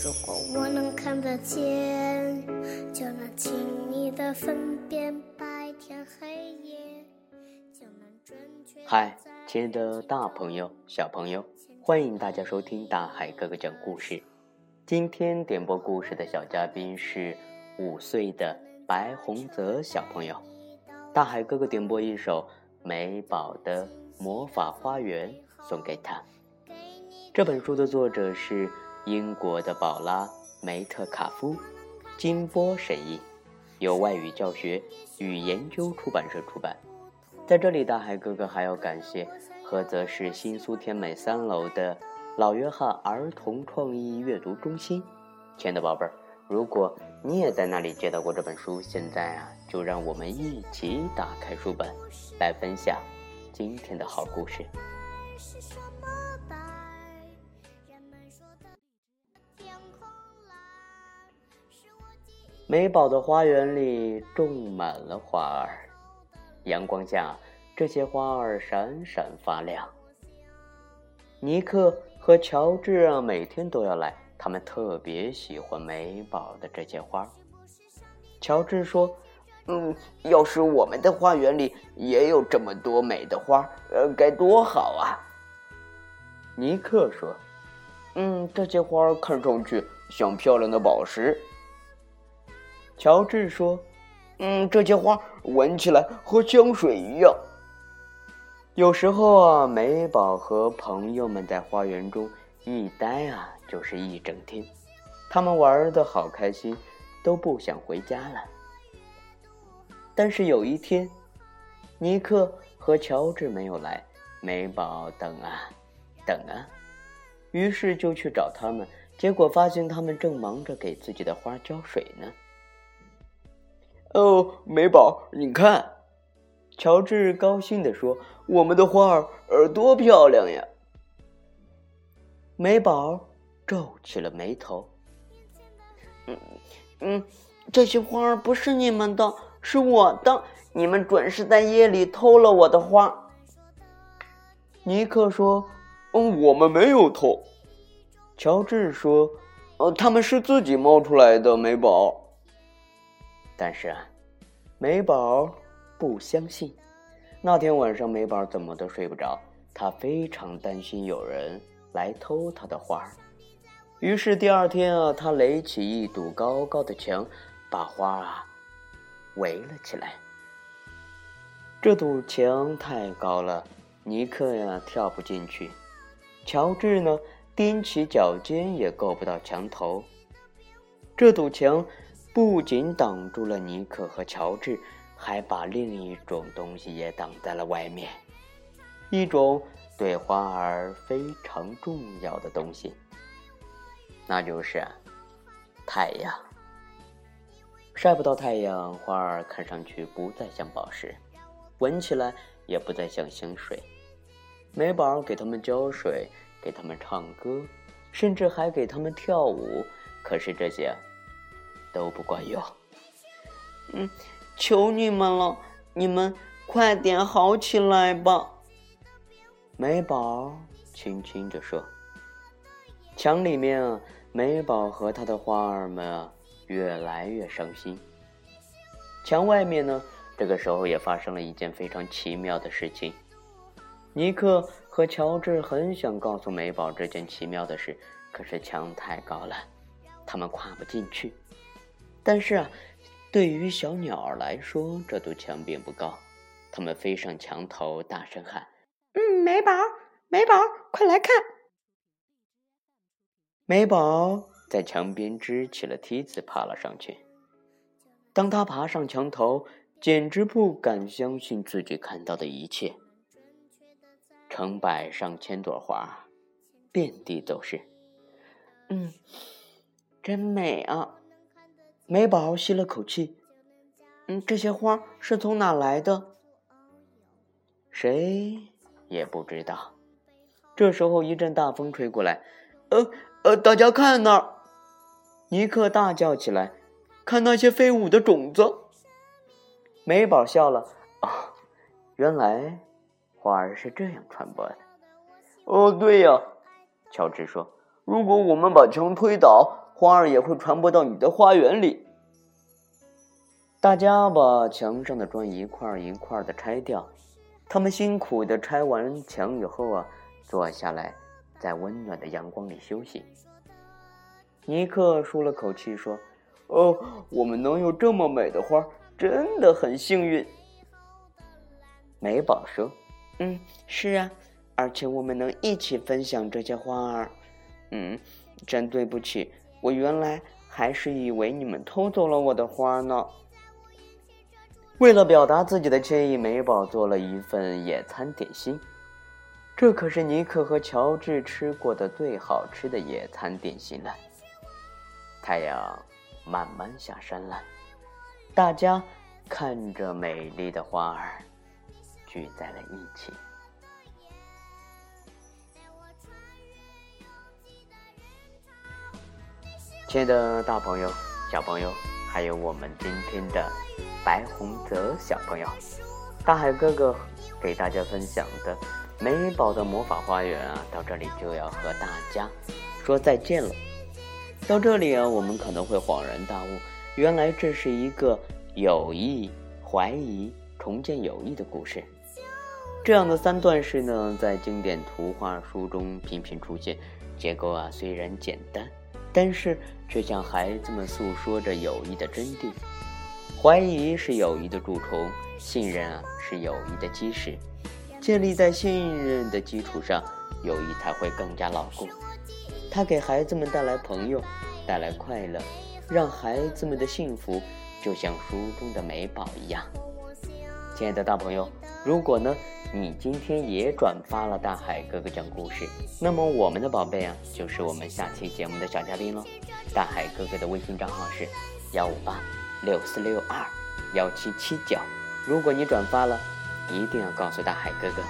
如果我能看得见，就能轻易的分辨白天黑夜，嗨，亲爱的大朋友、小朋友，欢迎大家收听大海哥哥讲故事。今天点播故事的小嘉宾是五岁的白洪泽小朋友。大海哥哥点播一首美宝的《魔法花园》送给他。这本书的作者是。英国的宝拉·梅特卡夫，金波神译，由外语教学与研究出版社出版。在这里，大海哥哥还要感谢菏泽市新苏天美三楼的老约翰儿童创意阅读中心。亲爱的宝贝儿，如果你也在那里接到过这本书，现在啊，就让我们一起打开书本，来分享今天的好故事。美宝的花园里种满了花儿，阳光下，这些花儿闪闪发亮。尼克和乔治啊，每天都要来，他们特别喜欢美宝的这些花。乔治说：“嗯，要是我们的花园里也有这么多美的花，呃，该多好啊！”尼克说：“嗯，这些花看上去像漂亮的宝石。”乔治说：“嗯，这些花闻起来和香水一样。有时候啊，美宝和朋友们在花园中一待啊，就是一整天。他们玩的好开心，都不想回家了。但是有一天，尼克和乔治没有来，美宝等啊等啊，于是就去找他们，结果发现他们正忙着给自己的花浇水呢。”哦，美宝，你看，乔治高兴地说：“我们的花儿多漂亮呀！”美宝皱起了眉头。嗯嗯，这些花儿不是你们的，是我的。你们准是在夜里偷了我的花。尼克说：“嗯，我们没有偷。”乔治说：“呃，他们是自己冒出来的，美宝。”但是啊，美宝不相信。那天晚上，美宝怎么都睡不着，她非常担心有人来偷她的花。于是第二天啊，她垒起一堵高高的墙，把花啊围了起来。这堵墙太高了，尼克呀跳不进去，乔治呢踮起脚尖也够不到墙头。这堵墙。不仅挡住了尼克和乔治，还把另一种东西也挡在了外面，一种对花儿非常重要的东西，那就是太阳。晒不到太阳，花儿看上去不再像宝石，闻起来也不再像香水。美宝给他们浇水，给他们唱歌，甚至还给他们跳舞，可是这些。都不管用。嗯，求你们了，你们快点好起来吧。美宝轻轻地说：“墙里面，美宝和他的花儿们越来越伤心。墙外面呢，这个时候也发生了一件非常奇妙的事情。尼克和乔治很想告诉美宝这件奇妙的事，可是墙太高了，他们跨不进去。”但是啊，对于小鸟儿来说，这堵墙并不高。它们飞上墙头，大声喊：“嗯，美宝，美宝，快来看！”美宝在墙边支起了梯子，爬了上去。当他爬上墙头，简直不敢相信自己看到的一切：成百上千朵花，遍地都是。嗯，真美啊！美宝吸了口气，嗯，这些花是从哪来的？谁也不知道。这时候，一阵大风吹过来，呃呃，大家看那儿！尼克大叫起来：“看那些飞舞的种子！”美宝笑了，啊，原来花儿是这样传播的。哦，对呀，乔治说：“如果我们把墙推倒。”花儿也会传播到你的花园里。大家把墙上的砖一块一块的拆掉。他们辛苦的拆完墙以后啊，坐下来，在温暖的阳光里休息。尼克舒了口气说：“哦，我们能有这么美的花，真的很幸运。”美宝说：“嗯，是啊，而且我们能一起分享这些花儿。嗯，真对不起，我原来还是以为你们偷走了我的花呢。”为了表达自己的歉意，美宝做了一份野餐点心。这可是尼克和乔治吃过的最好吃的野餐点心了。太阳慢慢下山了，大家看着美丽的花儿聚在了一起。亲爱的大朋友、小朋友，还有我们今天的。白洪泽小朋友，大海哥哥给大家分享的美宝的魔法花园啊，到这里就要和大家说再见了。到这里啊，我们可能会恍然大悟，原来这是一个友谊、怀疑、重建友谊的故事。这样的三段式呢，在经典图画书中频频出现，结构啊虽然简单，但是却向孩子们诉说着友谊的真谛。怀疑是友谊的蛀虫，信任啊是友谊的基石。建立在信任的基础上，友谊才会更加牢固。它给孩子们带来朋友，带来快乐，让孩子们的幸福就像书中的美宝一样。亲爱的大朋友，如果呢你今天也转发了大海哥哥讲故事，那么我们的宝贝啊就是我们下期节目的小嘉宾喽。大海哥哥的微信账号是幺五八。六四六二幺七七九，如果你转发了，一定要告诉大海哥哥。